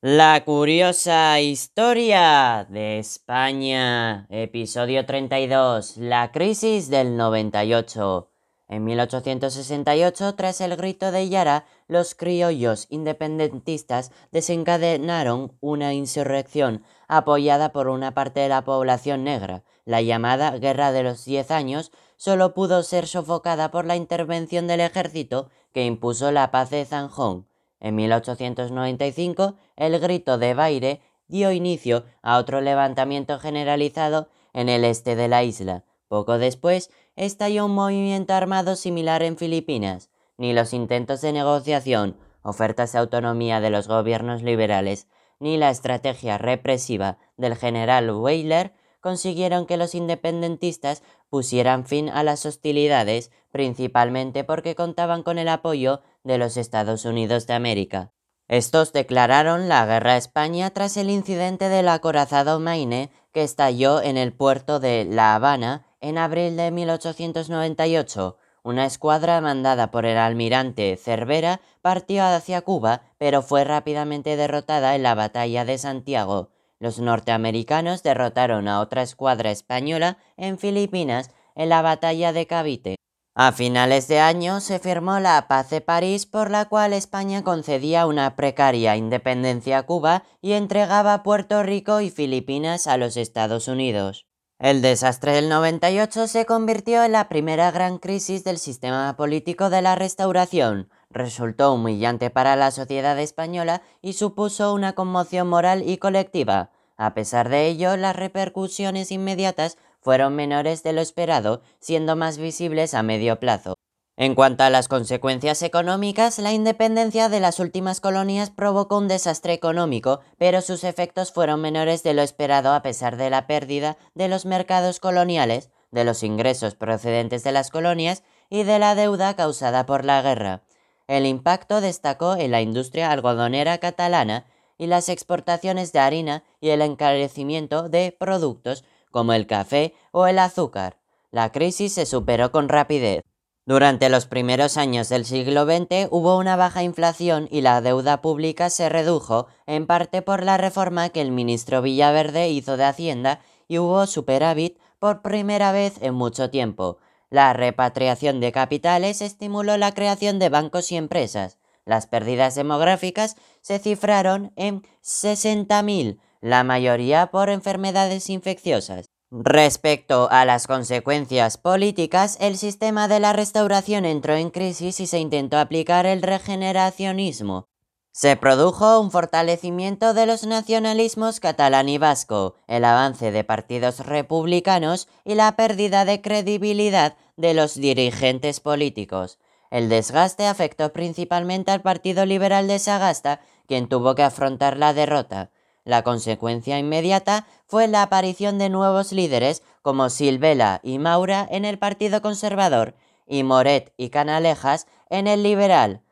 La curiosa historia de España, episodio 32, la crisis del 98. En 1868, tras el grito de Yara, los criollos independentistas desencadenaron una insurrección apoyada por una parte de la población negra. La llamada Guerra de los Diez Años solo pudo ser sofocada por la intervención del ejército que impuso la paz de Zanjón. En 1895, el grito de Baire dio inicio a otro levantamiento generalizado en el este de la isla. Poco después, estalló un movimiento armado similar en Filipinas. Ni los intentos de negociación, ofertas de autonomía de los gobiernos liberales, ni la estrategia represiva del general Weyler consiguieron que los independentistas pusieran fin a las hostilidades, principalmente porque contaban con el apoyo de los Estados Unidos de América. Estos declararon la guerra a España tras el incidente del acorazado Maine que estalló en el puerto de La Habana en abril de 1898. Una escuadra mandada por el almirante Cervera partió hacia Cuba, pero fue rápidamente derrotada en la batalla de Santiago. Los norteamericanos derrotaron a otra escuadra española en Filipinas en la batalla de Cavite. A finales de año se firmó la Paz de París por la cual España concedía una precaria independencia a Cuba y entregaba Puerto Rico y Filipinas a los Estados Unidos. El desastre del 98 se convirtió en la primera gran crisis del sistema político de la restauración, resultó humillante para la sociedad española y supuso una conmoción moral y colectiva. A pesar de ello, las repercusiones inmediatas fueron menores de lo esperado, siendo más visibles a medio plazo. En cuanto a las consecuencias económicas, la independencia de las últimas colonias provocó un desastre económico, pero sus efectos fueron menores de lo esperado a pesar de la pérdida de los mercados coloniales, de los ingresos procedentes de las colonias y de la deuda causada por la guerra. El impacto destacó en la industria algodonera catalana y las exportaciones de harina y el encarecimiento de productos como el café o el azúcar. La crisis se superó con rapidez. Durante los primeros años del siglo XX hubo una baja inflación y la deuda pública se redujo, en parte por la reforma que el ministro Villaverde hizo de Hacienda y hubo superávit por primera vez en mucho tiempo. La repatriación de capitales estimuló la creación de bancos y empresas. Las pérdidas demográficas se cifraron en 60.000, la mayoría por enfermedades infecciosas. Respecto a las consecuencias políticas, el sistema de la restauración entró en crisis y se intentó aplicar el regeneracionismo. Se produjo un fortalecimiento de los nacionalismos catalán y vasco, el avance de partidos republicanos y la pérdida de credibilidad de los dirigentes políticos. El desgaste afectó principalmente al Partido Liberal de Sagasta, quien tuvo que afrontar la derrota. La consecuencia inmediata fue la aparición de nuevos líderes como Silvela y Maura en el Partido Conservador y Moret y Canalejas en el Liberal.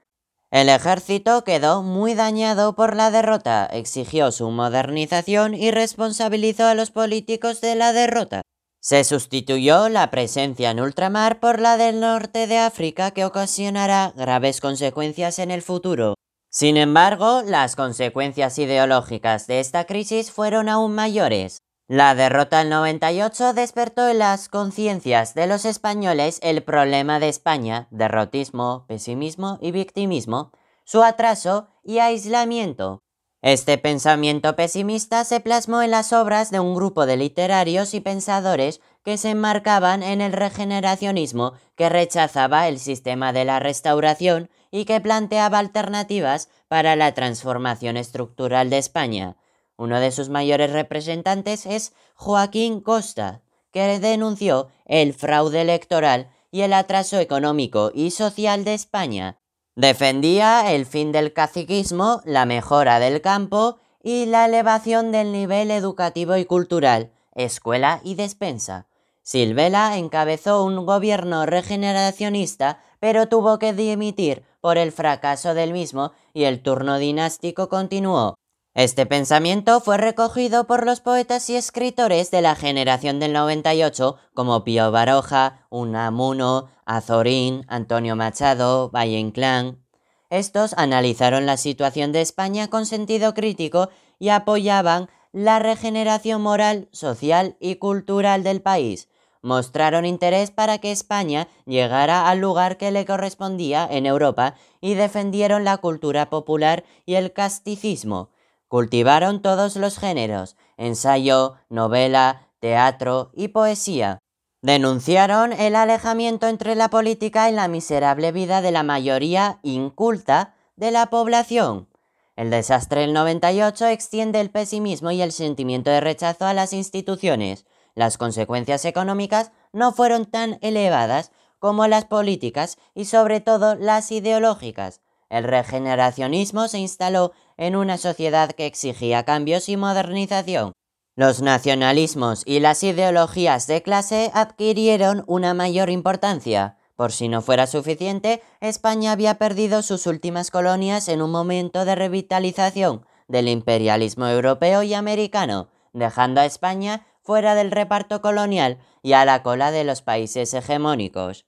El ejército quedó muy dañado por la derrota, exigió su modernización y responsabilizó a los políticos de la derrota. Se sustituyó la presencia en ultramar por la del norte de África que ocasionará graves consecuencias en el futuro. Sin embargo, las consecuencias ideológicas de esta crisis fueron aún mayores. La derrota del 98 despertó en las conciencias de los españoles el problema de España, derrotismo, pesimismo y victimismo, su atraso y aislamiento. Este pensamiento pesimista se plasmó en las obras de un grupo de literarios y pensadores que se enmarcaban en el regeneracionismo que rechazaba el sistema de la restauración y que planteaba alternativas para la transformación estructural de España. Uno de sus mayores representantes es Joaquín Costa, que denunció el fraude electoral y el atraso económico y social de España. Defendía el fin del caciquismo, la mejora del campo y la elevación del nivel educativo y cultural, escuela y despensa. Silvela encabezó un gobierno regeneracionista, pero tuvo que dimitir por el fracaso del mismo y el turno dinástico continuó. Este pensamiento fue recogido por los poetas y escritores de la generación del 98 como Pío Baroja, Unamuno, Azorín, Antonio Machado, Valle Inclán. Estos analizaron la situación de España con sentido crítico y apoyaban la regeneración moral, social y cultural del país. Mostraron interés para que España llegara al lugar que le correspondía en Europa y defendieron la cultura popular y el casticismo. Cultivaron todos los géneros, ensayo, novela, teatro y poesía. Denunciaron el alejamiento entre la política y la miserable vida de la mayoría inculta de la población. El desastre del 98 extiende el pesimismo y el sentimiento de rechazo a las instituciones. Las consecuencias económicas no fueron tan elevadas como las políticas y sobre todo las ideológicas. El regeneracionismo se instaló en una sociedad que exigía cambios y modernización. Los nacionalismos y las ideologías de clase adquirieron una mayor importancia. Por si no fuera suficiente, España había perdido sus últimas colonias en un momento de revitalización del imperialismo europeo y americano, dejando a España fuera del reparto colonial y a la cola de los países hegemónicos.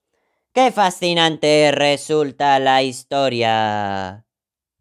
¡Qué fascinante resulta la historia!